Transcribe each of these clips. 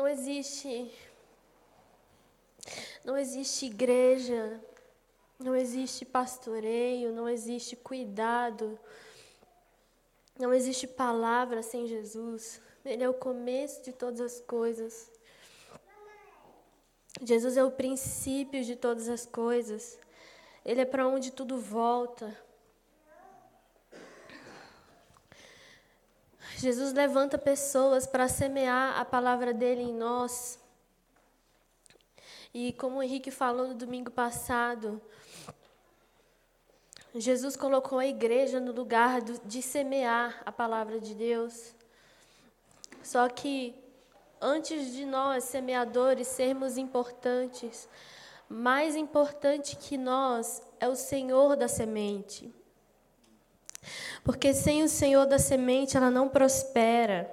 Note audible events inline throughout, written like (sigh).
Não existe não existe igreja, não existe pastoreio, não existe cuidado, não existe palavra sem Jesus. Ele é o começo de todas as coisas. Jesus é o princípio de todas as coisas. Ele é para onde tudo volta. Jesus levanta pessoas para semear a palavra dele em nós. E como o Henrique falou no domingo passado, Jesus colocou a igreja no lugar de semear a palavra de Deus. Só que antes de nós, semeadores, sermos importantes, mais importante que nós é o Senhor da semente. Porque sem o Senhor da semente, ela não prospera.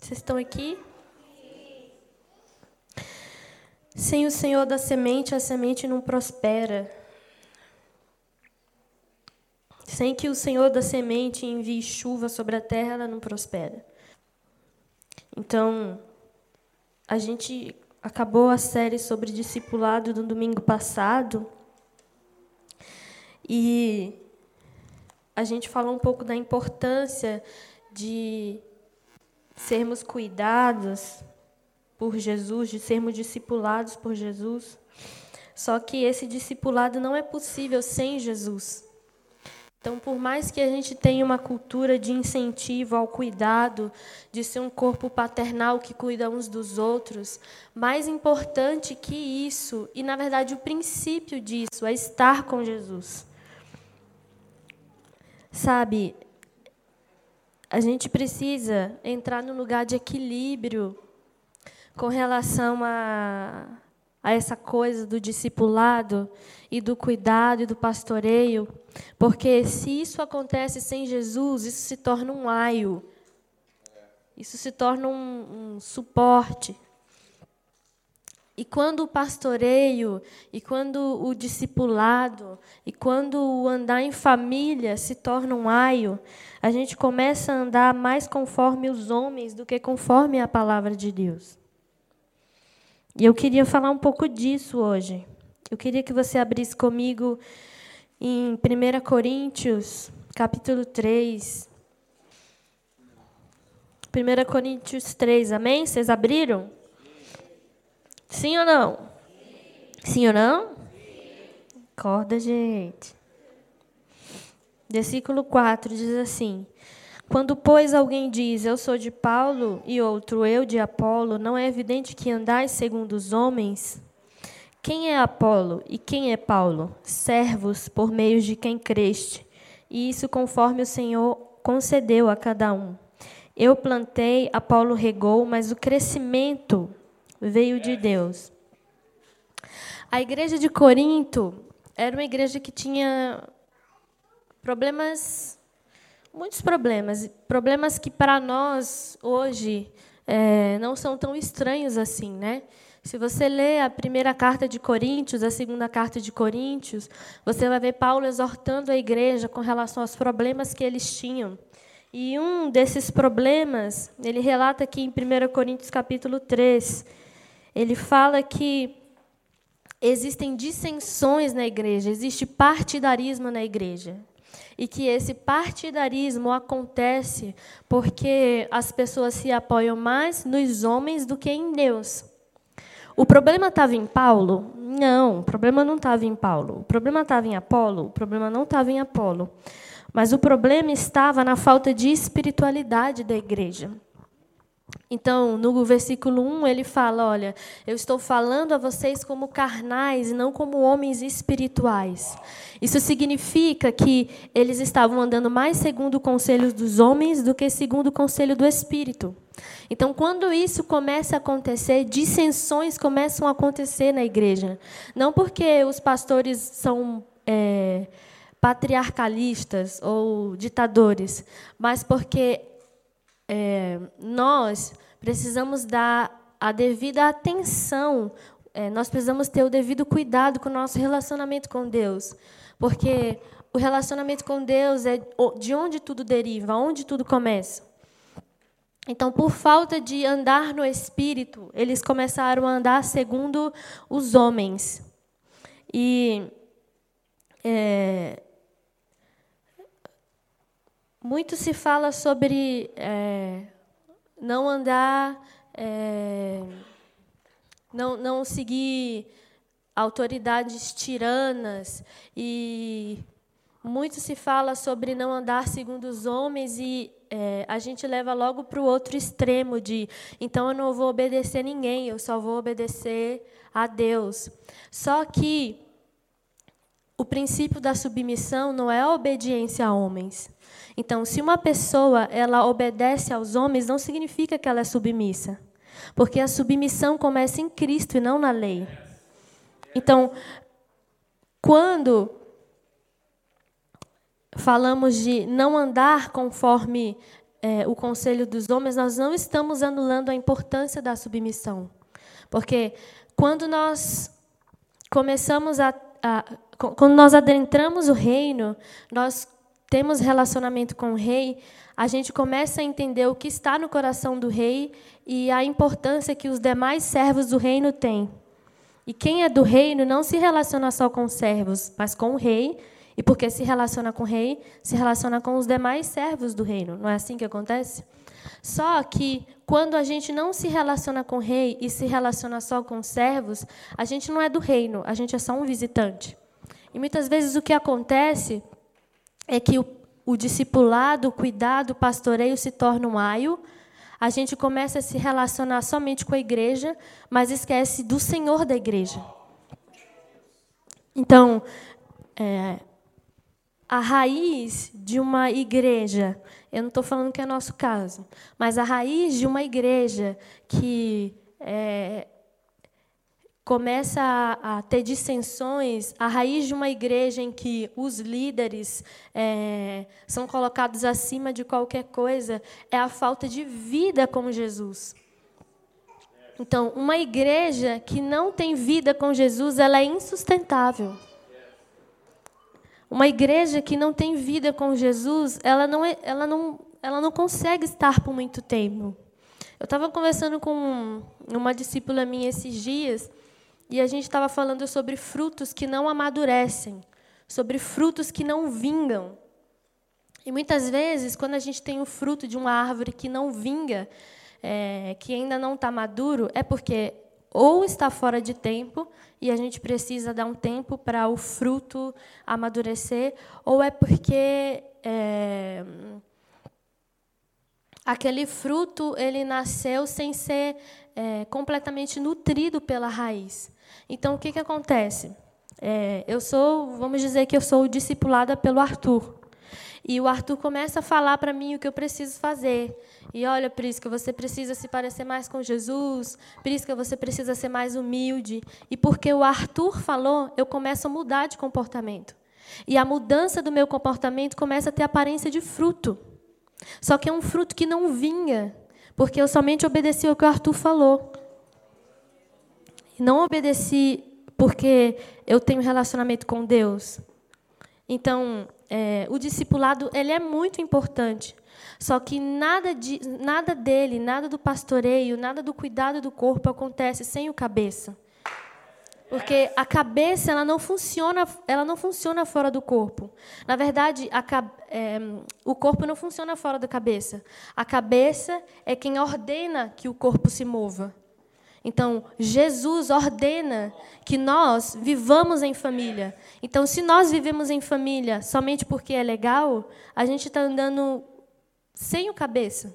Vocês estão aqui? Sem o Senhor da semente, a semente não prospera. Sem que o Senhor da semente envie chuva sobre a terra, ela não prospera. Então, a gente acabou a série sobre discipulado no domingo passado. E a gente falou um pouco da importância de sermos cuidados por Jesus, de sermos discipulados por Jesus. Só que esse discipulado não é possível sem Jesus. Então, por mais que a gente tenha uma cultura de incentivo ao cuidado, de ser um corpo paternal que cuida uns dos outros, mais importante que isso, e na verdade o princípio disso, é estar com Jesus. Sabe, a gente precisa entrar no lugar de equilíbrio com relação a, a essa coisa do discipulado e do cuidado e do pastoreio, porque se isso acontece sem Jesus, isso se torna um aio, isso se torna um, um suporte. E quando o pastoreio, e quando o discipulado, e quando o andar em família se torna um aio, a gente começa a andar mais conforme os homens do que conforme a palavra de Deus. E eu queria falar um pouco disso hoje. Eu queria que você abrisse comigo em 1 Coríntios, capítulo 3. 1 Coríntios 3, amém? Vocês abriram? Sim ou não? Sim ou não? Acorda, gente. Versículo 4 diz assim: Quando, pois, alguém diz, Eu sou de Paulo, e outro, Eu de Apolo, não é evidente que andais segundo os homens? Quem é Apolo e quem é Paulo? Servos por meio de quem creste, e isso conforme o Senhor concedeu a cada um. Eu plantei, Apolo regou, mas o crescimento veio de Deus. A igreja de Corinto era uma igreja que tinha problemas, muitos problemas, problemas que para nós hoje é, não são tão estranhos assim, né? Se você lê a primeira carta de Coríntios, a segunda carta de Coríntios, você vai ver Paulo exortando a igreja com relação aos problemas que eles tinham. E um desses problemas, ele relata aqui em 1 Coríntios capítulo 3, ele fala que existem dissensões na igreja, existe partidarismo na igreja. E que esse partidarismo acontece porque as pessoas se apoiam mais nos homens do que em Deus. O problema estava em Paulo? Não, o problema não estava em Paulo. O problema estava em Apolo? O problema não estava em Apolo. Mas o problema estava na falta de espiritualidade da igreja. Então, no versículo 1, ele fala: Olha, eu estou falando a vocês como carnais não como homens espirituais. Isso significa que eles estavam andando mais segundo o conselho dos homens do que segundo o conselho do Espírito. Então, quando isso começa a acontecer, dissensões começam a acontecer na igreja. Não porque os pastores são. É, patriarcalistas ou ditadores, mas porque é, nós precisamos dar a devida atenção, é, nós precisamos ter o devido cuidado com o nosso relacionamento com Deus. Porque o relacionamento com Deus é de onde tudo deriva, onde tudo começa. Então, por falta de andar no espírito, eles começaram a andar segundo os homens. E é, muito se fala sobre é, não andar, é, não, não seguir autoridades tiranas e muito se fala sobre não andar segundo os homens e é, a gente leva logo para o outro extremo de então eu não vou obedecer ninguém, eu só vou obedecer a Deus. Só que o princípio da submissão não é a obediência a homens. Então, se uma pessoa ela obedece aos homens, não significa que ela é submissa, porque a submissão começa em Cristo e não na lei. Então, quando falamos de não andar conforme é, o conselho dos homens, nós não estamos anulando a importância da submissão. Porque quando nós começamos a, a quando nós adentramos o reino, nós temos relacionamento com o rei, a gente começa a entender o que está no coração do rei e a importância que os demais servos do reino têm. E quem é do reino não se relaciona só com os servos, mas com o rei e porque se relaciona com o rei, se relaciona com os demais servos do reino. Não é assim que acontece? Só que quando a gente não se relaciona com o rei e se relaciona só com os servos, a gente não é do reino, a gente é só um visitante. E muitas vezes o que acontece é que o, o discipulado, o cuidado, o pastoreio se torna um aio, a gente começa a se relacionar somente com a igreja, mas esquece do Senhor da igreja. Então, é, a raiz de uma igreja, eu não estou falando que é nosso caso, mas a raiz de uma igreja que é, começa a, a, ter dissensões, a raiz de uma igreja em que os líderes é, são colocados acima de qualquer coisa, é a falta de vida com Jesus. Então, uma igreja que não tem vida com Jesus, ela é insustentável. Uma igreja que não tem vida com Jesus, ela não, é, ela não, ela não consegue estar por muito tempo. Eu estava conversando com uma discípula minha esses dias e a gente estava falando sobre frutos que não amadurecem, sobre frutos que não vingam. E muitas vezes, quando a gente tem o fruto de uma árvore que não vinga, é, que ainda não está maduro, é porque ou está fora de tempo e a gente precisa dar um tempo para o fruto amadurecer, ou é porque é, aquele fruto ele nasceu sem ser é, completamente nutrido pela raiz. Então, o que, que acontece? É, eu sou, vamos dizer que eu sou discipulada pelo Arthur. E o Arthur começa a falar para mim o que eu preciso fazer. E olha, Prisca, você precisa se parecer mais com Jesus. Prisca, você precisa ser mais humilde. E porque o Arthur falou, eu começo a mudar de comportamento. E a mudança do meu comportamento começa a ter aparência de fruto. Só que é um fruto que não vinha, porque eu somente obedeci ao que o Arthur falou. E não obedeci porque eu tenho relacionamento com Deus. Então, é, o discipulado ele é muito importante. Só que nada, de, nada dele, nada do pastoreio, nada do cuidado do corpo acontece sem o cabeça. Porque a cabeça ela não funciona, ela não funciona fora do corpo. Na verdade, a, é, o corpo não funciona fora da cabeça. A cabeça é quem ordena que o corpo se mova. Então, Jesus ordena que nós vivamos em família. Então, se nós vivemos em família somente porque é legal, a gente está andando sem o cabeça.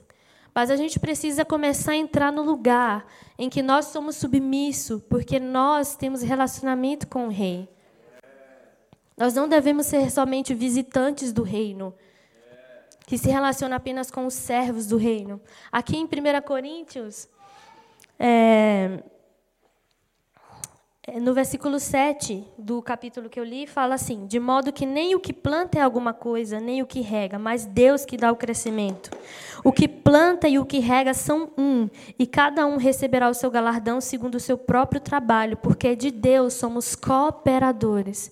Mas a gente precisa começar a entrar no lugar em que nós somos submissos, porque nós temos relacionamento com o Rei. Nós não devemos ser somente visitantes do reino, que se relaciona apenas com os servos do reino. Aqui em 1 Coríntios, é, no versículo 7 do capítulo que eu li, fala assim: De modo que nem o que planta é alguma coisa, nem o que rega, mas Deus que dá o crescimento. O que planta e o que rega são um, e cada um receberá o seu galardão segundo o seu próprio trabalho, porque de Deus somos cooperadores.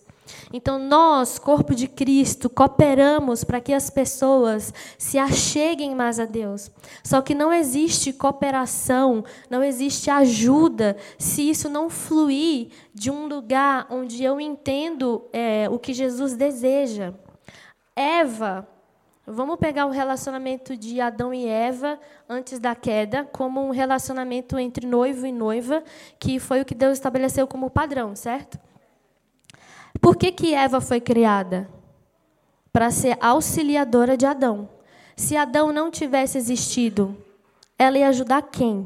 Então, nós, corpo de Cristo, cooperamos para que as pessoas se acheguem mais a Deus. Só que não existe cooperação, não existe ajuda, se isso não fluir de um lugar onde eu entendo é, o que Jesus deseja. Eva, vamos pegar o relacionamento de Adão e Eva antes da queda, como um relacionamento entre noivo e noiva, que foi o que Deus estabeleceu como padrão, certo? Por que, que Eva foi criada? Para ser auxiliadora de Adão. Se Adão não tivesse existido, ela ia ajudar quem?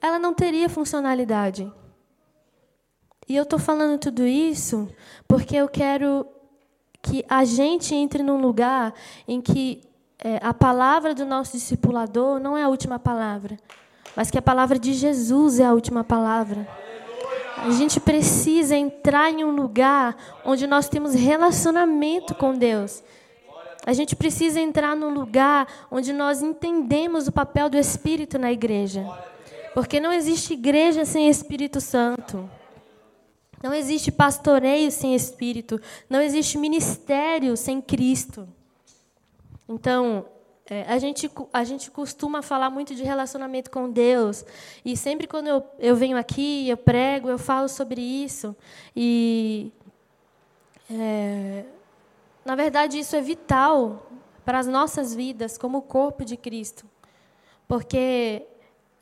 Ela não teria funcionalidade. E eu estou falando tudo isso porque eu quero que a gente entre num lugar em que é, a palavra do nosso discipulador não é a última palavra, mas que a palavra de Jesus é a última palavra. A gente precisa entrar em um lugar onde nós temos relacionamento com Deus. A gente precisa entrar num lugar onde nós entendemos o papel do Espírito na igreja. Porque não existe igreja sem Espírito Santo. Não existe pastoreio sem Espírito. Não existe ministério sem Cristo. Então, é, a, gente, a gente costuma falar muito de relacionamento com Deus. E sempre quando eu, eu venho aqui, eu prego, eu falo sobre isso. E, é, na verdade, isso é vital para as nossas vidas, como corpo de Cristo. Porque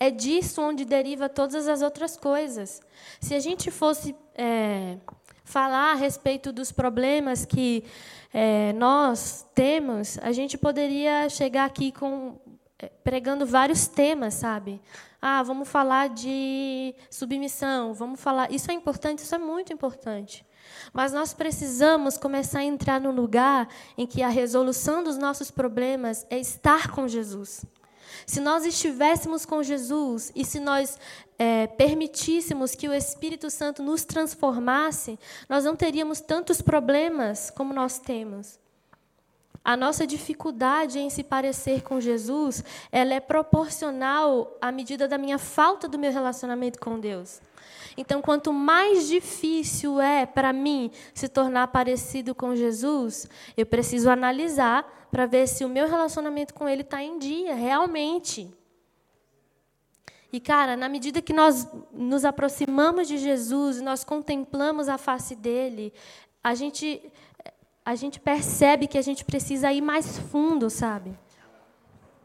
é disso onde deriva todas as outras coisas. Se a gente fosse é, falar a respeito dos problemas que é, nós temos, a gente poderia chegar aqui com é, pregando vários temas, sabe? Ah, vamos falar de submissão, vamos falar. Isso é importante, isso é muito importante. Mas nós precisamos começar a entrar no lugar em que a resolução dos nossos problemas é estar com Jesus. Se nós estivéssemos com Jesus e se nós é, permitíssemos que o Espírito Santo nos transformasse, nós não teríamos tantos problemas como nós temos. A nossa dificuldade em se parecer com Jesus, ela é proporcional à medida da minha falta do meu relacionamento com Deus. Então, quanto mais difícil é para mim se tornar parecido com Jesus, eu preciso analisar para ver se o meu relacionamento com Ele está em dia, realmente. E, cara, na medida que nós nos aproximamos de Jesus, nós contemplamos a face dele, a gente, a gente percebe que a gente precisa ir mais fundo, sabe?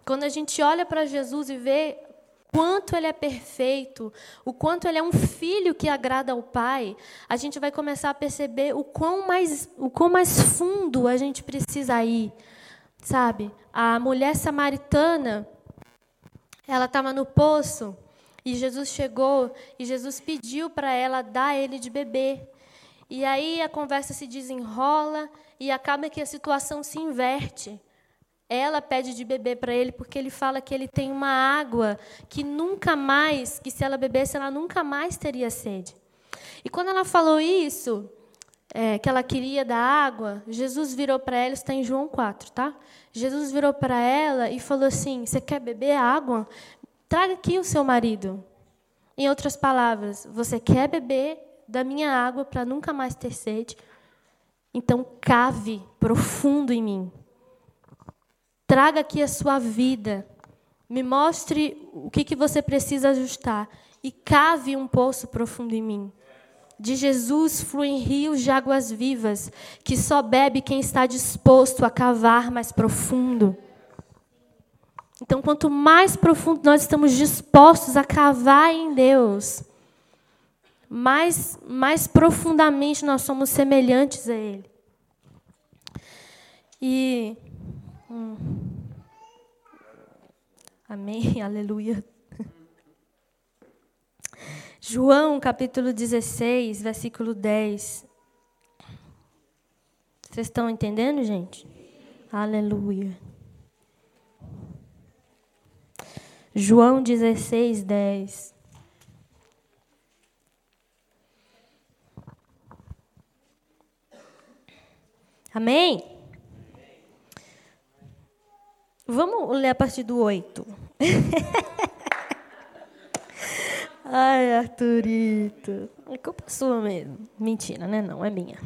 Quando a gente olha para Jesus e vê quanto ele é perfeito, o quanto ele é um filho que agrada ao Pai, a gente vai começar a perceber o quão mais, o quão mais fundo a gente precisa ir, sabe? A mulher samaritana, ela estava no poço e Jesus chegou e Jesus pediu para ela dar ele de beber. E aí a conversa se desenrola e acaba que a situação se inverte. Ela pede de beber para ele porque ele fala que ele tem uma água que nunca mais, que se ela bebesse, ela nunca mais teria sede. E quando ela falou isso, é, que ela queria da água, Jesus virou para ela, está em João 4, tá? Jesus virou para ela e falou assim: Você quer beber água? Traga aqui o seu marido. Em outras palavras, você quer beber da minha água para nunca mais ter sede? Então cave profundo em mim. Traga aqui a sua vida. Me mostre o que, que você precisa ajustar. E cave um poço profundo em mim. De Jesus fluem rios de águas vivas, que só bebe quem está disposto a cavar mais profundo. Então, quanto mais profundo nós estamos dispostos a cavar em Deus, mais, mais profundamente nós somos semelhantes a Ele. E Hum. Amém, (laughs) aleluia. João capítulo 16, versículo 10. Vocês estão entendendo, gente? Aleluia. João 16, 10. Amém? Vamos ler a partir do 8. (laughs) Ai, Arthurito. É culpa sua mesmo. Mentira, né? Não, é minha.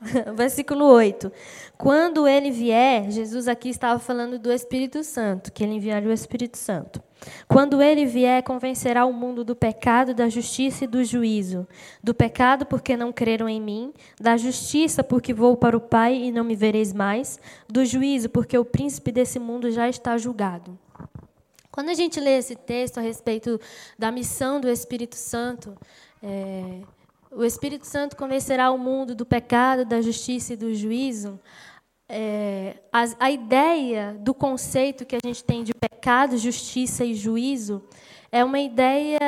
(laughs) Versículo 8. Quando ele vier, Jesus aqui estava falando do Espírito Santo, que ele enviaria o Espírito Santo. Quando ele vier, convencerá o mundo do pecado, da justiça e do juízo. Do pecado, porque não creram em mim. Da justiça, porque vou para o Pai e não me vereis mais. Do juízo, porque o príncipe desse mundo já está julgado. Quando a gente lê esse texto a respeito da missão do Espírito Santo, é, o Espírito Santo convencerá o mundo do pecado, da justiça e do juízo. É, a, a, ideia do conceito que a gente tem de pecado, justiça e juízo é uma ideia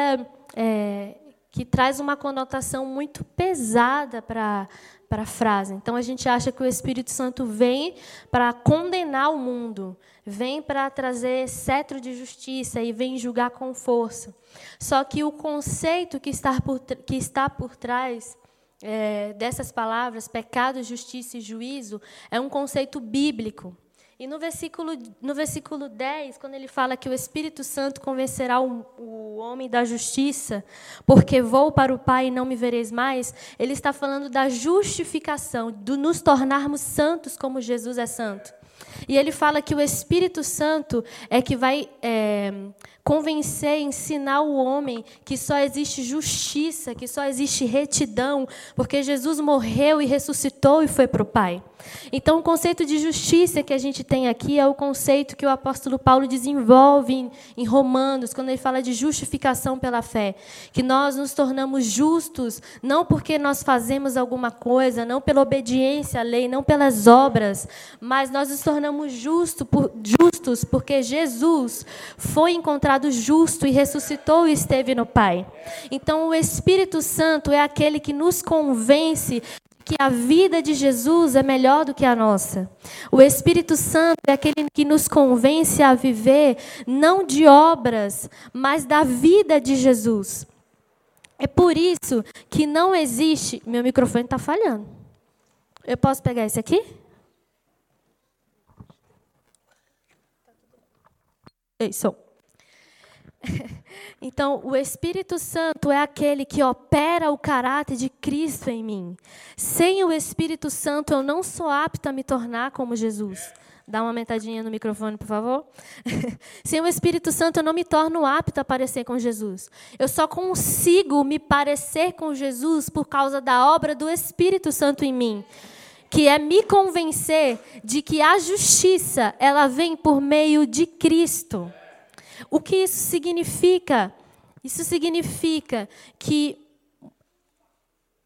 é, que traz uma conotação muito pesada para para a frase. Então a gente acha que o Espírito Santo vem para condenar o mundo, vem para trazer cetro de justiça e vem julgar com força. Só que o conceito que está por, que está por trás é, dessas palavras, pecado, justiça e juízo, é um conceito bíblico. E no versículo, no versículo 10, quando ele fala que o Espírito Santo convencerá o, o homem da justiça, porque vou para o Pai e não me vereis mais, ele está falando da justificação, do nos tornarmos santos como Jesus é santo. E ele fala que o Espírito Santo é que vai é, convencer, ensinar o homem que só existe justiça, que só existe retidão, porque Jesus morreu e ressuscitou e foi para o Pai. Então, o conceito de justiça que a gente tem aqui é o conceito que o apóstolo Paulo desenvolve em, Romanos, quando ele fala de justificação pela fé. Que nós nos tornamos justos, não porque nós fazemos alguma coisa, não pela obediência à lei, não pelas obras, mas nós nos tornamos justo por, justos porque Jesus foi encontrado considerado justo e ressuscitou e esteve no Pai. Então, o Espírito Santo é aquele que nos convence que a vida de Jesus é melhor do que a nossa. O Espírito Santo é aquele que nos convence a viver não de obras, mas da vida de Jesus. É por isso que não existe. Meu microfone está falhando. Eu posso pegar esse aqui? Ei, som. (laughs) Então, o Espírito Santo é aquele que opera o caráter de Cristo em mim. Sem o Espírito Santo, eu não sou apta a me tornar como Jesus. Dá uma aumentadinha no microfone, por favor. (laughs) Sem o Espírito Santo, eu não me torno apta a parecer com Jesus. Eu só consigo me parecer com Jesus por causa da obra do Espírito Santo em mim que é me convencer de que a justiça ela vem por meio de Cristo. O que isso significa? Isso significa que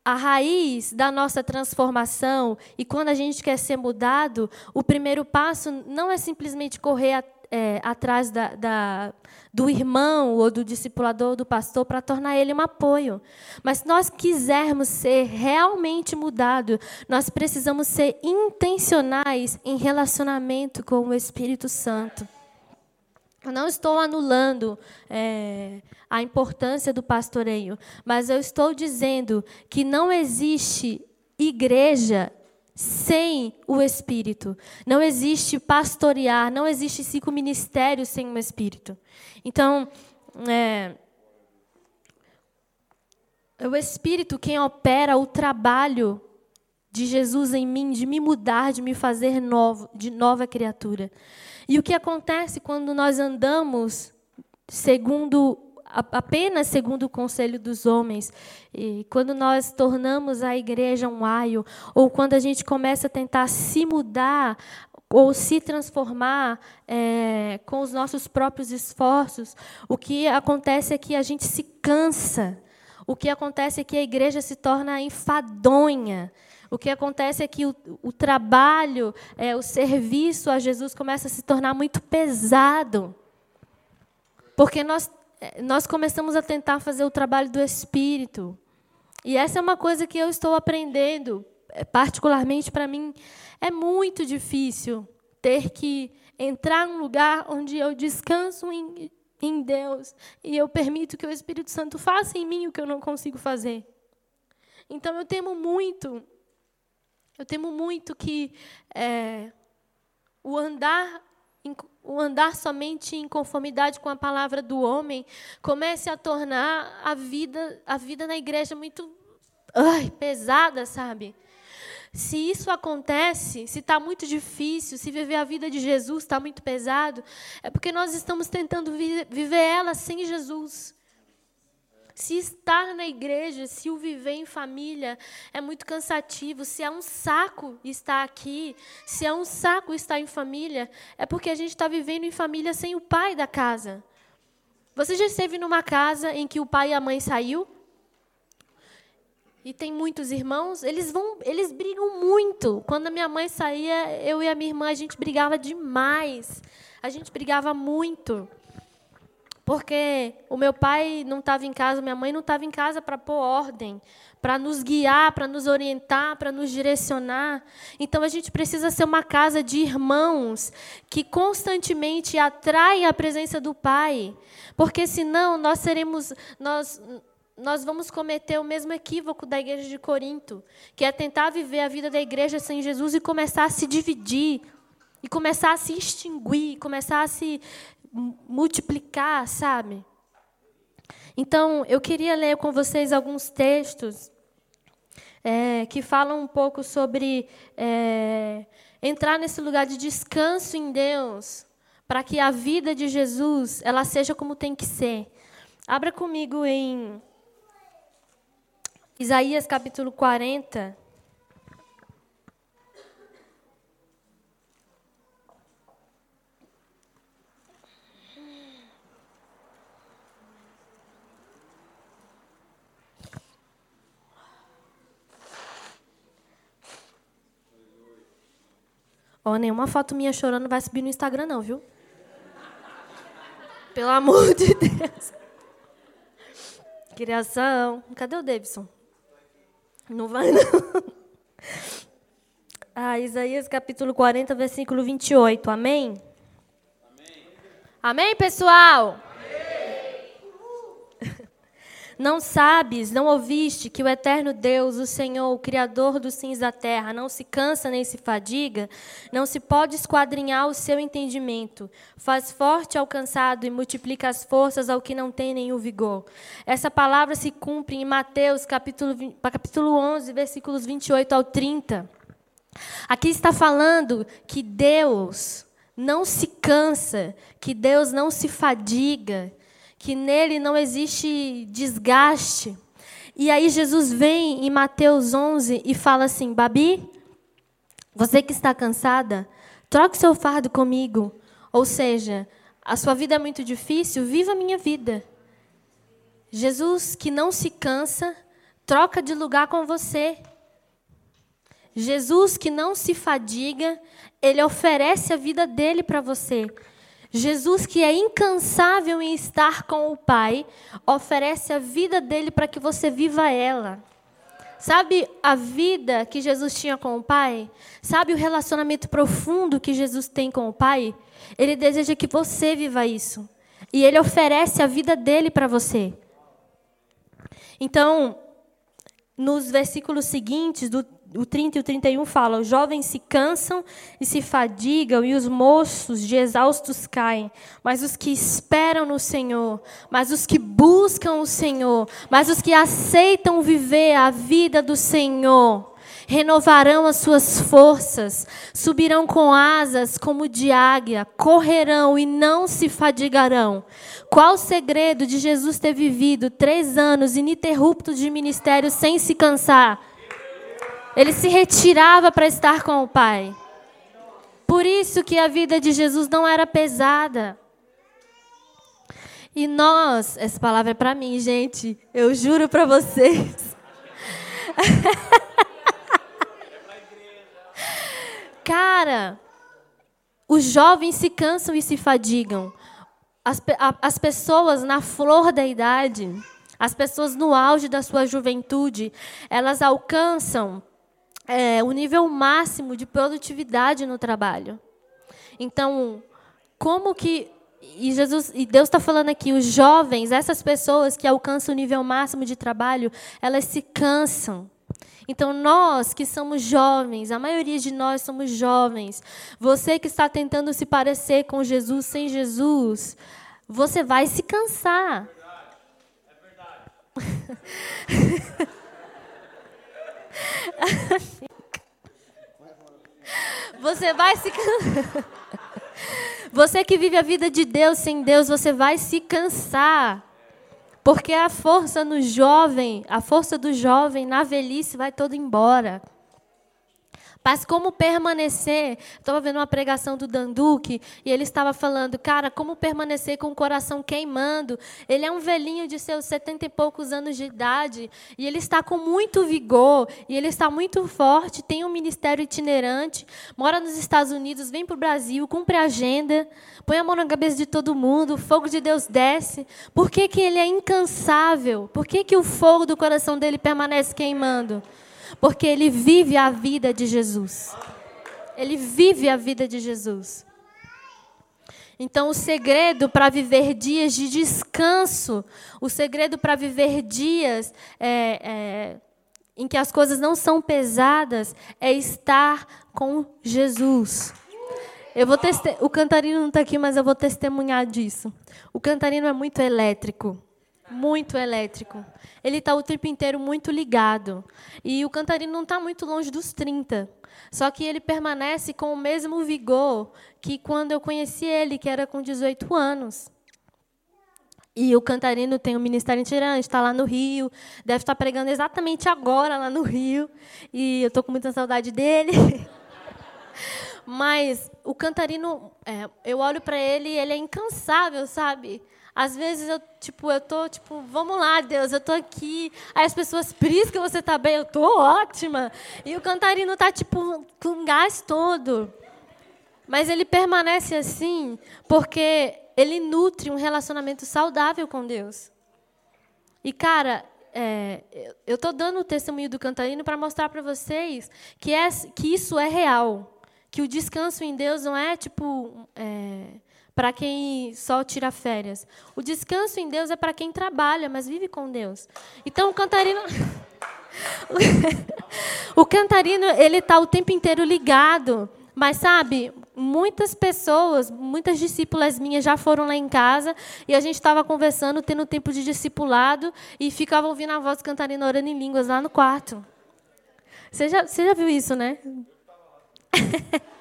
a raiz da nossa transformação e quando a gente quer ser mudado, o primeiro passo não é simplesmente correr é, atrás da, da, do irmão ou do discipulador, do pastor, para tornar ele um apoio. Mas se nós quisermos ser realmente mudados, nós precisamos ser intencionais em relacionamento com o Espírito Santo. Eu não estou anulando é, a importância do pastoreio, mas eu estou dizendo que não existe igreja sem o Espírito. Não existe pastorear, não existe cinco ministérios sem o Espírito. Então, é, é o Espírito quem opera o trabalho de Jesus em mim, de me mudar, de me fazer novo, de nova criatura. E o que acontece quando nós andamos segundo apenas segundo o conselho dos homens, e quando nós tornamos a igreja um aio, ou quando a gente começa a tentar se mudar ou se transformar é, com os nossos próprios esforços, o que acontece é que a gente se cansa. O que acontece é que a igreja se torna enfadonha. O que acontece é que o, o trabalho, é, o serviço a Jesus começa a se tornar muito pesado. Porque nós, é, nós começamos a tentar fazer o trabalho do Espírito. E essa é uma coisa que eu estou aprendendo, é, particularmente para mim. É muito difícil ter que entrar num lugar onde eu descanso em, em Deus e eu permito que o Espírito Santo faça em mim o que eu não consigo fazer. Então eu temo muito eu temo muito que é, o andar o andar somente em conformidade com a palavra do homem comece a tornar a vida, a vida na igreja muito ai, pesada, sabe? Se isso acontece, se está muito difícil, se viver a vida de Jesus está muito pesado, é porque nós estamos tentando viver ela sem Jesus. Se estar na igreja, se o viver em família é muito cansativo, se é um saco estar aqui, se é um saco estar em família, é porque a gente está vivendo em família sem o pai da casa. Você já esteve numa casa em que o pai e a mãe saiu? E tem muitos irmãos, eles vão, eles brigam muito. Quando a minha mãe saía, eu e a minha irmã, a gente brigava demais. A gente brigava muito. Porque o meu pai não estava em casa, minha mãe não estava em casa para pôr ordem, para nos guiar, para nos orientar, para nos direcionar. Então a gente precisa ser uma casa de irmãos que constantemente atraem a presença do Pai, porque senão nós seremos nós nós vamos cometer o mesmo equívoco da igreja de Corinto, que é tentar viver a vida da igreja sem Jesus e começar a se dividir, e começar a se extinguir, começar a se multiplicar, sabe? Então, eu queria ler com vocês alguns textos é, que falam um pouco sobre é, entrar nesse lugar de descanso em Deus, para que a vida de Jesus ela seja como tem que ser. Abra comigo em Isaías capítulo 40. Ó, nenhuma foto minha chorando vai subir no Instagram, não, viu? Pelo amor de Deus. Criação. Cadê o Davidson? Não vai, não. (laughs) Ah, Isaías capítulo 40, versículo 28. Amém? Amém, Amém pessoal? Não sabes, não ouviste que o eterno Deus, o Senhor, o Criador dos fins da terra, não se cansa nem se fadiga, não se pode esquadrinhar o seu entendimento, faz forte ao cansado e multiplica as forças ao que não tem nenhum vigor. Essa palavra se cumpre em Mateus capítulo, capítulo 11, versículos 28 ao 30. Aqui está falando que Deus não se cansa, que Deus não se fadiga, que nele não existe desgaste. E aí Jesus vem em Mateus 11 e fala assim: Babi, você que está cansada, troque seu fardo comigo. Ou seja, a sua vida é muito difícil, viva a minha vida. Jesus que não se cansa, troca de lugar com você. Jesus que não se fadiga, ele oferece a vida dele para você. Jesus, que é incansável em estar com o Pai, oferece a vida dele para que você viva ela. Sabe a vida que Jesus tinha com o Pai? Sabe o relacionamento profundo que Jesus tem com o Pai? Ele deseja que você viva isso. E ele oferece a vida dele para você. Então, nos versículos seguintes, do o 30 e o 31 falam: os jovens se cansam e se fadigam, e os moços de exaustos caem. Mas os que esperam no Senhor, mas os que buscam o Senhor, mas os que aceitam viver a vida do Senhor, renovarão as suas forças, subirão com asas como de águia, correrão e não se fadigarão. Qual o segredo de Jesus ter vivido três anos ininterruptos de ministério sem se cansar? Ele se retirava para estar com o Pai. Por isso que a vida de Jesus não era pesada. E nós, essa palavra é para mim, gente. Eu juro para vocês. (laughs) Cara, os jovens se cansam e se fadigam. As, as pessoas na flor da idade, as pessoas no auge da sua juventude, elas alcançam é, o nível máximo de produtividade no trabalho. Então, como que e Jesus e Deus está falando aqui, os jovens, essas pessoas que alcançam o nível máximo de trabalho, elas se cansam. Então, nós que somos jovens, a maioria de nós somos jovens, você que está tentando se parecer com Jesus sem Jesus, você vai se cansar. É verdade. É verdade. (laughs) (laughs) Você vai se (laughs) Você que vive a vida de Deus sem Deus, você vai se cansar. Porque a força no jovem, a força do jovem na velhice vai toda embora. Mas como permanecer? Estava vendo uma pregação do Danduque e ele estava falando, cara, como permanecer com o coração queimando? Ele é um velhinho de seus setenta e poucos anos de idade e ele está com muito vigor e ele está muito forte, tem um ministério itinerante, mora nos Estados Unidos, vem para o Brasil, cumpre a agenda, põe a mão na cabeça de todo mundo, o fogo de Deus desce. Por que, que ele é incansável? Por que, que o fogo do coração dele permanece queimando? Porque ele vive a vida de Jesus. Ele vive a vida de Jesus. Então, o segredo para viver dias de descanso, o segredo para viver dias é, é, em que as coisas não são pesadas, é estar com Jesus. Eu vou. O cantarino não está aqui, mas eu vou testemunhar disso. O cantarino é muito elétrico. Muito elétrico. Ele está o tempo inteiro muito ligado. E o cantarino não está muito longe dos 30. Só que ele permanece com o mesmo vigor que quando eu conheci ele, que era com 18 anos. E o cantarino tem um ministério itinerante, está lá no Rio, deve estar pregando exatamente agora lá no Rio. E eu estou com muita saudade dele. (laughs) Mas o cantarino, é, eu olho para ele e ele é incansável, sabe? Às vezes eu, tipo, eu tô, tipo, vamos lá, Deus, eu tô aqui. Aí as pessoas, que você tá bem, eu tô ótima. E o cantarino tá, tipo, com gás todo. Mas ele permanece assim porque ele nutre um relacionamento saudável com Deus. E, cara, é, eu estou dando o testemunho do cantarino para mostrar para vocês que, é, que isso é real. Que o descanso em Deus não é, tipo, é, para quem só tira férias. O descanso em Deus é para quem trabalha, mas vive com Deus. Então o cantarino (laughs) O cantarino, ele tá o tempo inteiro ligado. Mas sabe, muitas pessoas, muitas discípulas minhas já foram lá em casa e a gente estava conversando, tendo tempo de discipulado e ficava ouvindo a voz cantarina orando em línguas lá no quarto. Você já, você já viu isso, né? (laughs)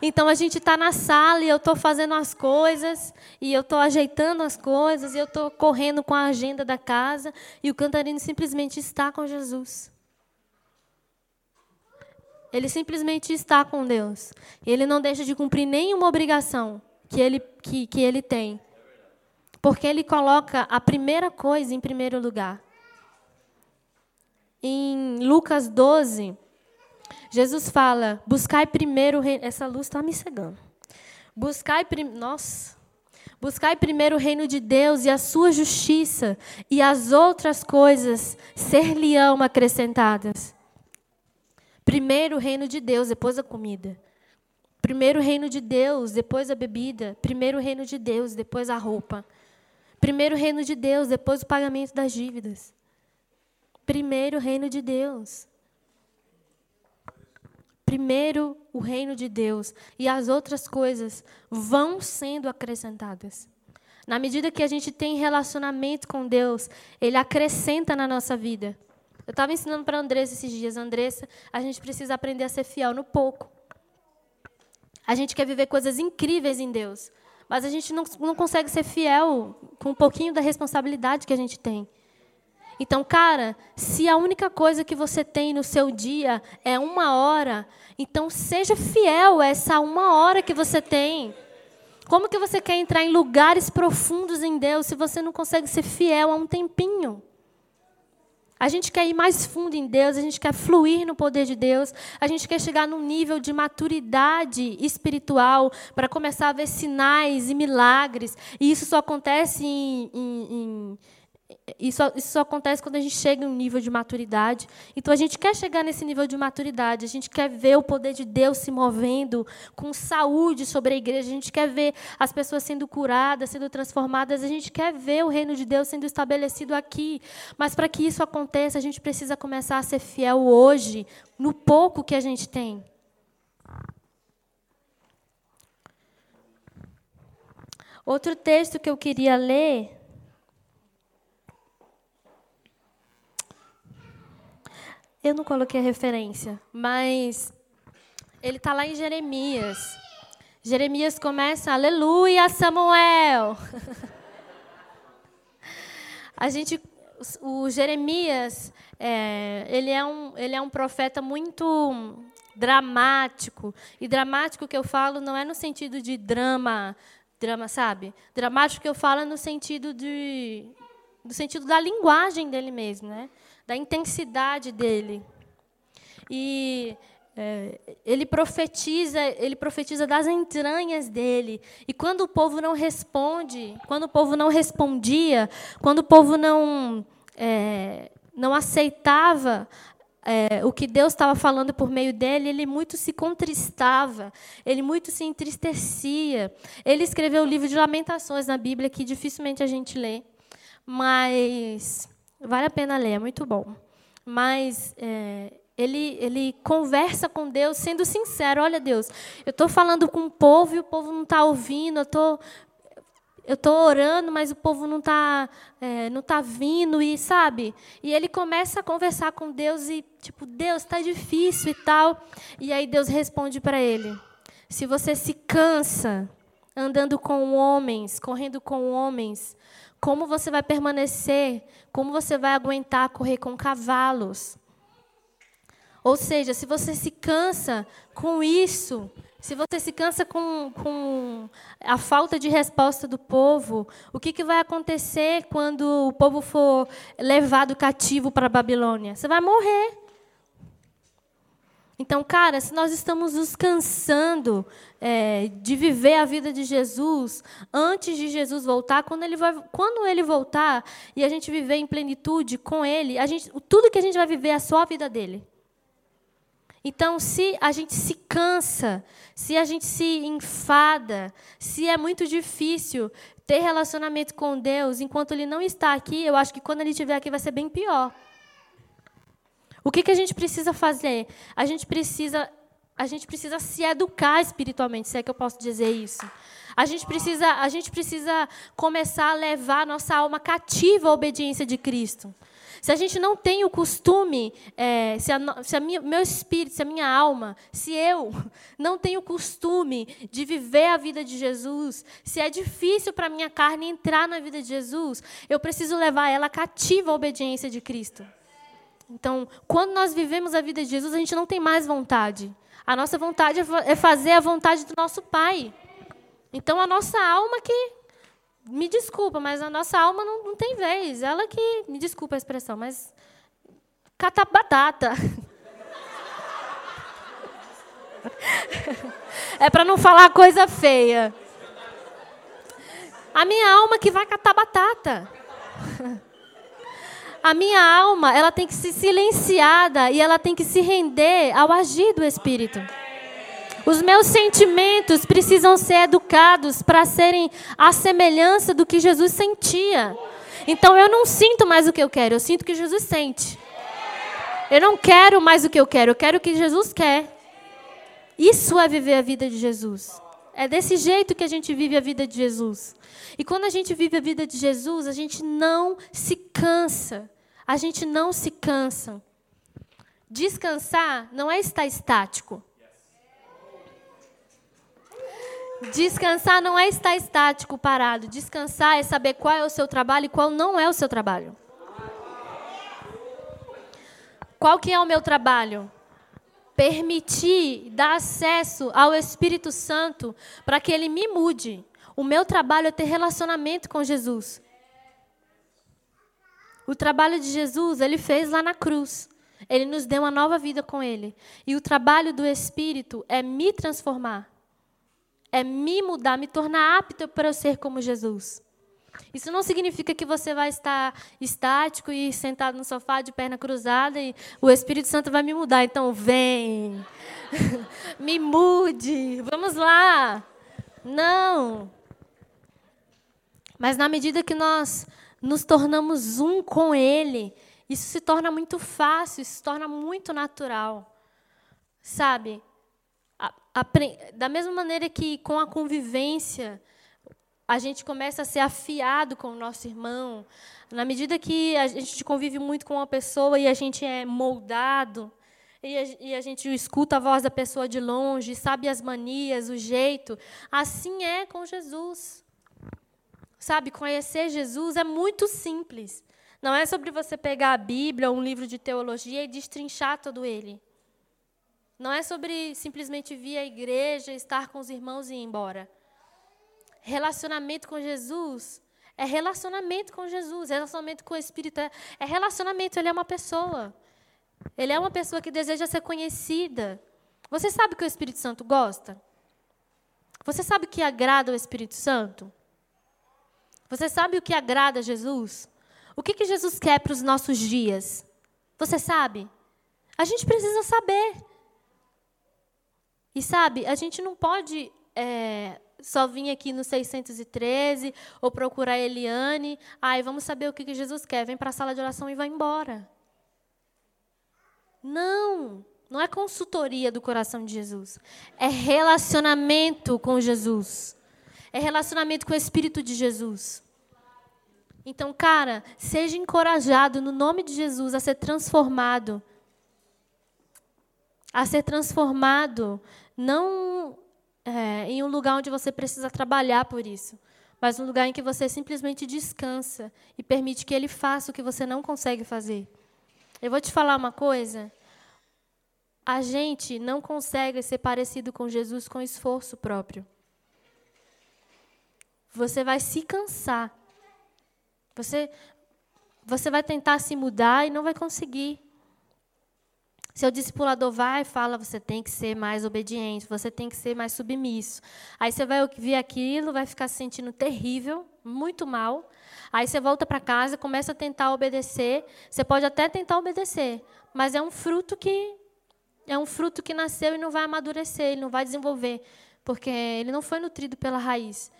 Então a gente está na sala e eu estou fazendo as coisas, e eu estou ajeitando as coisas, e eu estou correndo com a agenda da casa, e o cantarino simplesmente está com Jesus. Ele simplesmente está com Deus. Ele não deixa de cumprir nenhuma obrigação que ele, que, que ele tem. Porque ele coloca a primeira coisa em primeiro lugar. Em Lucas 12, Jesus fala: buscai primeiro o reino. Essa luz está me cegando. Buscai primeiro. Nossa. Buscai primeiro o reino de Deus e a sua justiça, e as outras coisas ser-lhe-ão acrescentadas. Primeiro o reino de Deus, depois a comida. Primeiro o reino de Deus, depois a bebida. Primeiro o reino de Deus, depois a roupa. Primeiro o reino de Deus, depois o pagamento das dívidas. Primeiro o reino de Deus primeiro o reino de Deus e as outras coisas vão sendo acrescentadas. Na medida que a gente tem relacionamento com Deus, Ele acrescenta na nossa vida. Eu estava ensinando para a Andressa esses dias, Andressa, a gente precisa aprender a ser fiel no pouco. A gente quer viver coisas incríveis em Deus, mas a gente não, não consegue ser fiel com um pouquinho da responsabilidade que a gente tem. Então, cara, se a única coisa que você tem no seu dia é uma hora, então seja fiel a essa uma hora que você tem. Como que você quer entrar em lugares profundos em Deus se você não consegue ser fiel a um tempinho? A gente quer ir mais fundo em Deus, a gente quer fluir no poder de Deus, a gente quer chegar num nível de maturidade espiritual para começar a ver sinais e milagres. E isso só acontece em, em, em isso, isso só acontece quando a gente chega em um nível de maturidade. Então, a gente quer chegar nesse nível de maturidade, a gente quer ver o poder de Deus se movendo com saúde sobre a igreja, a gente quer ver as pessoas sendo curadas, sendo transformadas, a gente quer ver o reino de Deus sendo estabelecido aqui. Mas, para que isso aconteça, a gente precisa começar a ser fiel hoje, no pouco que a gente tem. Outro texto que eu queria ler Eu não coloquei a referência, mas ele está lá em Jeremias. Jeremias começa, aleluia, Samuel. (laughs) a gente, o Jeremias, é, ele, é um, ele é um profeta muito dramático. E dramático que eu falo não é no sentido de drama, drama, sabe? Dramático que eu falo é no sentido de, no sentido da linguagem dele mesmo, né? Da intensidade dele. E é, ele profetiza, ele profetiza das entranhas dele. E quando o povo não responde, quando o povo não respondia, quando o povo não é, não aceitava é, o que Deus estava falando por meio dele, ele muito se contristava, ele muito se entristecia. Ele escreveu o livro de Lamentações na Bíblia, que dificilmente a gente lê, mas Vale a pena ler, é muito bom. Mas é, ele, ele conversa com Deus sendo sincero. Olha, Deus, eu estou falando com o povo e o povo não está ouvindo. Eu tô, eu estou orando, mas o povo não está é, não tá vindo e sabe. E ele começa a conversar com Deus e tipo, Deus, está difícil e tal. E aí Deus responde para ele: Se você se cansa andando com homens, correndo com homens, como você vai permanecer? Como você vai aguentar correr com cavalos? Ou seja, se você se cansa com isso, se você se cansa com, com a falta de resposta do povo, o que, que vai acontecer quando o povo for levado cativo para a Babilônia? Você vai morrer. Então, cara, se nós estamos nos cansando é, de viver a vida de Jesus antes de Jesus voltar, quando ele, vai, quando ele voltar e a gente viver em plenitude com Ele, a gente, tudo que a gente vai viver é só a vida dele. Então, se a gente se cansa, se a gente se enfada, se é muito difícil ter relacionamento com Deus enquanto Ele não está aqui, eu acho que quando Ele estiver aqui vai ser bem pior. O que, que a gente precisa fazer? A gente precisa, a gente precisa se educar espiritualmente, se é que eu posso dizer isso. A gente precisa, a gente precisa começar a levar a nossa alma cativa à obediência de Cristo. Se a gente não tem o costume, é, se, a, se a minha, meu espírito, se a minha alma, se eu (laughs) não tenho o costume de viver a vida de Jesus, se é difícil para a minha carne entrar na vida de Jesus, eu preciso levar ela cativa à obediência de Cristo. Então, quando nós vivemos a vida de Jesus, a gente não tem mais vontade. A nossa vontade é fazer a vontade do nosso Pai. Então, a nossa alma que. Me desculpa, mas a nossa alma não, não tem vez. Ela que. Me desculpa a expressão, mas. Cata batata. (laughs) é para não falar coisa feia. A minha alma que vai catar batata. (laughs) A minha alma, ela tem que ser silenciada e ela tem que se render ao agir do Espírito. Os meus sentimentos precisam ser educados para serem a semelhança do que Jesus sentia. Então eu não sinto mais o que eu quero, eu sinto o que Jesus sente. Eu não quero mais o que eu quero, eu quero o que Jesus quer. Isso é viver a vida de Jesus. É desse jeito que a gente vive a vida de Jesus. E quando a gente vive a vida de Jesus, a gente não se cansa. A gente não se cansa. Descansar não é estar estático. Descansar não é estar estático, parado. Descansar é saber qual é o seu trabalho e qual não é o seu trabalho. Qual que é o meu trabalho? Permitir dar acesso ao Espírito Santo para que ele me mude. O meu trabalho é ter relacionamento com Jesus. O trabalho de Jesus, ele fez lá na cruz. Ele nos deu uma nova vida com ele. E o trabalho do Espírito é me transformar. É me mudar, me tornar apto para eu ser como Jesus. Isso não significa que você vai estar estático e sentado no sofá de perna cruzada e o Espírito Santo vai me mudar. Então, vem, (laughs) me mude, vamos lá. Não. Mas na medida que nós nos tornamos um com Ele, isso se torna muito fácil, isso se torna muito natural. Sabe? Da mesma maneira que com a convivência, a gente começa a ser afiado com o nosso irmão, na medida que a gente convive muito com uma pessoa e a gente é moldado, e a gente escuta a voz da pessoa de longe, sabe as manias, o jeito, assim é com Jesus. Sabe, conhecer Jesus é muito simples. Não é sobre você pegar a Bíblia ou um livro de teologia e destrinchar todo ele. Não é sobre simplesmente vir à igreja, estar com os irmãos e ir embora. Relacionamento com Jesus é relacionamento com Jesus, relacionamento com o Espírito é, é relacionamento, ele é uma pessoa. Ele é uma pessoa que deseja ser conhecida. Você sabe que o Espírito Santo gosta? Você sabe que agrada o Espírito Santo? Você sabe o que agrada a Jesus? O que, que Jesus quer para os nossos dias? Você sabe? A gente precisa saber. E sabe, a gente não pode é, só vir aqui no 613 ou procurar Eliane. Ai, vamos saber o que, que Jesus quer. Vem para a sala de oração e vai embora. Não, não é consultoria do coração de Jesus. É relacionamento com Jesus. É relacionamento com o Espírito de Jesus. Então, cara, seja encorajado no nome de Jesus a ser transformado. A ser transformado, não é, em um lugar onde você precisa trabalhar por isso, mas um lugar em que você simplesmente descansa e permite que Ele faça o que você não consegue fazer. Eu vou te falar uma coisa. A gente não consegue ser parecido com Jesus com esforço próprio. Você vai se cansar. Você, você vai tentar se mudar e não vai conseguir. Seu discipulador vai e fala, você tem que ser mais obediente, você tem que ser mais submisso. Aí você vai ouvir aquilo, vai ficar se sentindo terrível, muito mal. Aí você volta para casa, começa a tentar obedecer. Você pode até tentar obedecer, mas é um fruto que é um fruto que nasceu e não vai amadurecer, ele não vai desenvolver, porque ele não foi nutrido pela raiz.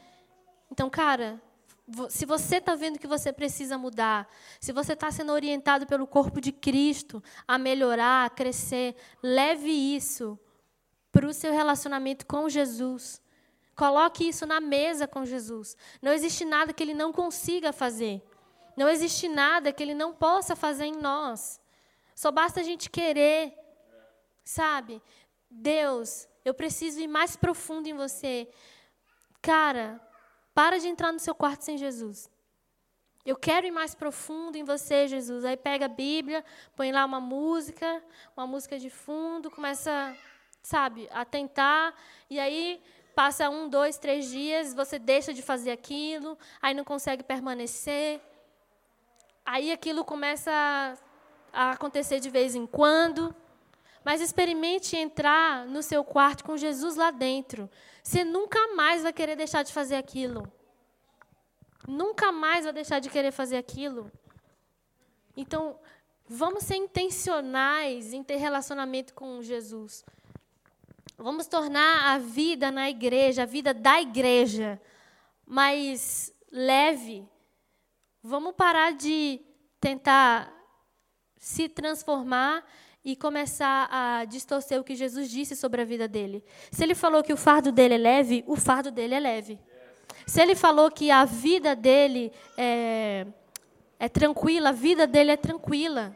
Então, cara, se você está vendo que você precisa mudar, se você está sendo orientado pelo corpo de Cristo a melhorar, a crescer, leve isso para o seu relacionamento com Jesus. Coloque isso na mesa com Jesus. Não existe nada que Ele não consiga fazer. Não existe nada que Ele não possa fazer em nós. Só basta a gente querer. Sabe? Deus, eu preciso ir mais profundo em você. Cara, para de entrar no seu quarto sem Jesus. Eu quero ir mais profundo em você, Jesus. Aí pega a Bíblia, põe lá uma música, uma música de fundo, começa, sabe, a tentar. E aí passa um, dois, três dias, você deixa de fazer aquilo, aí não consegue permanecer. Aí aquilo começa a acontecer de vez em quando. Mas experimente entrar no seu quarto com Jesus lá dentro. Você nunca mais vai querer deixar de fazer aquilo. Nunca mais vai deixar de querer fazer aquilo. Então, vamos ser intencionais em ter relacionamento com Jesus. Vamos tornar a vida na igreja, a vida da igreja, mais leve. Vamos parar de tentar se transformar e começar a distorcer o que Jesus disse sobre a vida dele. Se ele falou que o fardo dele é leve, o fardo dele é leve. Se ele falou que a vida dele é, é tranquila, a vida dele é tranquila.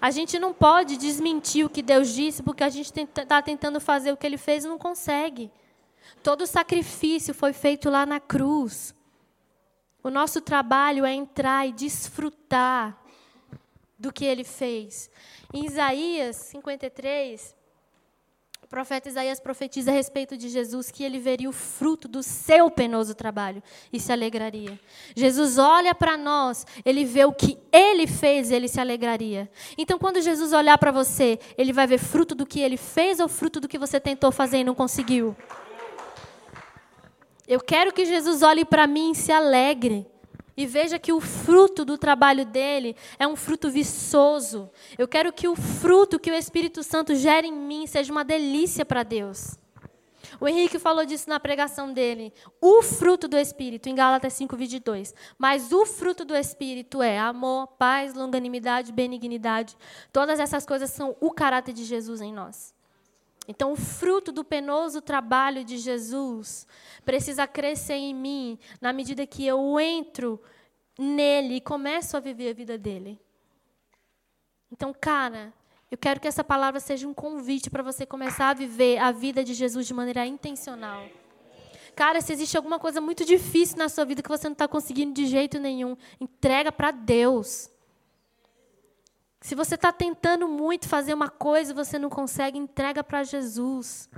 A gente não pode desmentir o que Deus disse porque a gente está tentando fazer o que ele fez e não consegue. Todo sacrifício foi feito lá na cruz. O nosso trabalho é entrar e desfrutar do que ele fez. Em Isaías 53, o profeta Isaías profetiza a respeito de Jesus que ele veria o fruto do seu penoso trabalho e se alegraria. Jesus olha para nós, ele vê o que ele fez, ele se alegraria. Então, quando Jesus olhar para você, ele vai ver fruto do que ele fez ou fruto do que você tentou fazer e não conseguiu? Eu quero que Jesus olhe para mim e se alegre e veja que o fruto do trabalho dele é um fruto viçoso. Eu quero que o fruto que o Espírito Santo gere em mim seja uma delícia para Deus. O Henrique falou disso na pregação dele. O fruto do Espírito, em Gálatas 5, 22. Mas o fruto do Espírito é amor, paz, longanimidade, benignidade. Todas essas coisas são o caráter de Jesus em nós. Então, o fruto do penoso trabalho de Jesus precisa crescer em mim na medida que eu entro nele e começo a viver a vida dele. Então, cara, eu quero que essa palavra seja um convite para você começar a viver a vida de Jesus de maneira intencional. Cara, se existe alguma coisa muito difícil na sua vida que você não está conseguindo de jeito nenhum, entrega para Deus. Se você está tentando muito fazer uma coisa e você não consegue, entrega para Jesus.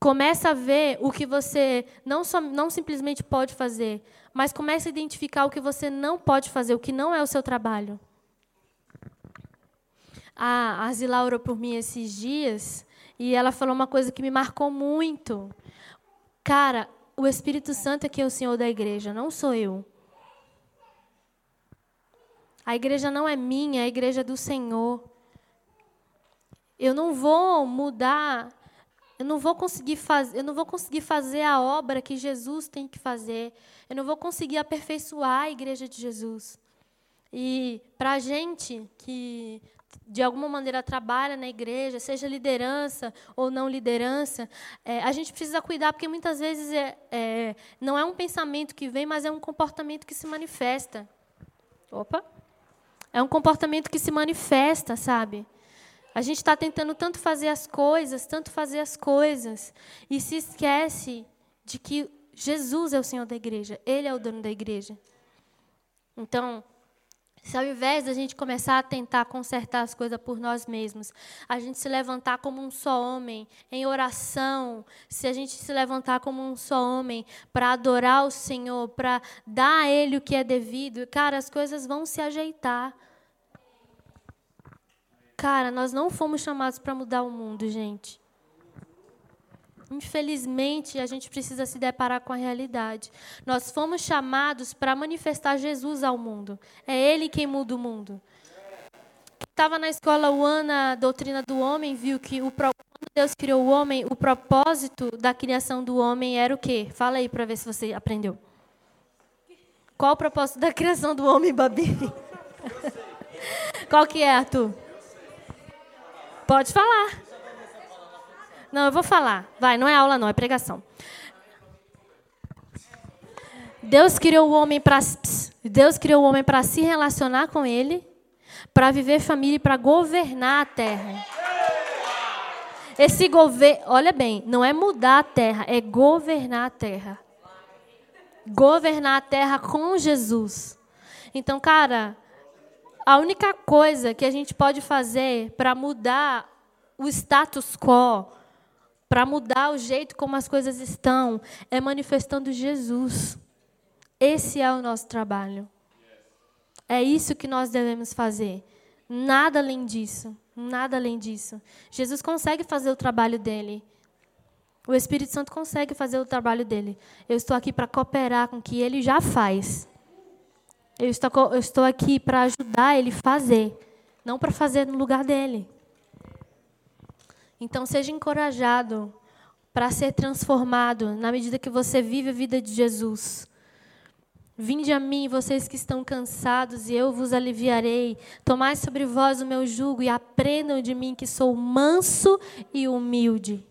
Começa a ver o que você não, só, não simplesmente pode fazer, mas começa a identificar o que você não pode fazer, o que não é o seu trabalho. A Zila orou por mim esses dias e ela falou uma coisa que me marcou muito. Cara, o Espírito Santo é que é o Senhor da igreja, não sou eu. A igreja não é minha, a igreja é do Senhor. Eu não vou mudar, eu não vou conseguir fazer, eu não vou conseguir fazer a obra que Jesus tem que fazer. Eu não vou conseguir aperfeiçoar a igreja de Jesus. E para a gente que de alguma maneira trabalha na igreja, seja liderança ou não liderança, é, a gente precisa cuidar, porque muitas vezes é, é, não é um pensamento que vem, mas é um comportamento que se manifesta. Opa! É um comportamento que se manifesta, sabe? A gente está tentando tanto fazer as coisas, tanto fazer as coisas, e se esquece de que Jesus é o Senhor da igreja, Ele é o dono da igreja. Então, se ao invés da gente começar a tentar consertar as coisas por nós mesmos, a gente se levantar como um só homem em oração, se a gente se levantar como um só homem para adorar o Senhor, para dar a Ele o que é devido, cara, as coisas vão se ajeitar. Cara, nós não fomos chamados para mudar o mundo, gente. Infelizmente, a gente precisa se deparar com a realidade. Nós fomos chamados para manifestar Jesus ao mundo. É Ele quem muda o mundo. Estava na escola One, a doutrina do homem, viu que o quando Deus criou o homem, o propósito da criação do homem era o quê? Fala aí para ver se você aprendeu. Qual o propósito da criação do homem, Babi? Qual que é, Arthur? Pode falar. Não, eu vou falar. Vai, não é aula não, é pregação. Deus criou o homem para Deus criou o homem para se relacionar com ele, para viver família e para governar a terra. Esse governo, olha bem, não é mudar a terra, é governar a terra. Governar a terra com Jesus. Então, cara, a única coisa que a gente pode fazer para mudar o status quo, para mudar o jeito como as coisas estão, é manifestando Jesus. Esse é o nosso trabalho. É isso que nós devemos fazer. Nada além disso. Nada além disso. Jesus consegue fazer o trabalho dele. O Espírito Santo consegue fazer o trabalho dele. Eu estou aqui para cooperar com o que ele já faz. Eu estou, eu estou aqui para ajudar ele a fazer, não para fazer no lugar dele. Então, seja encorajado para ser transformado na medida que você vive a vida de Jesus. Vinde a mim, vocês que estão cansados, e eu vos aliviarei. Tomai sobre vós o meu jugo e aprendam de mim, que sou manso e humilde.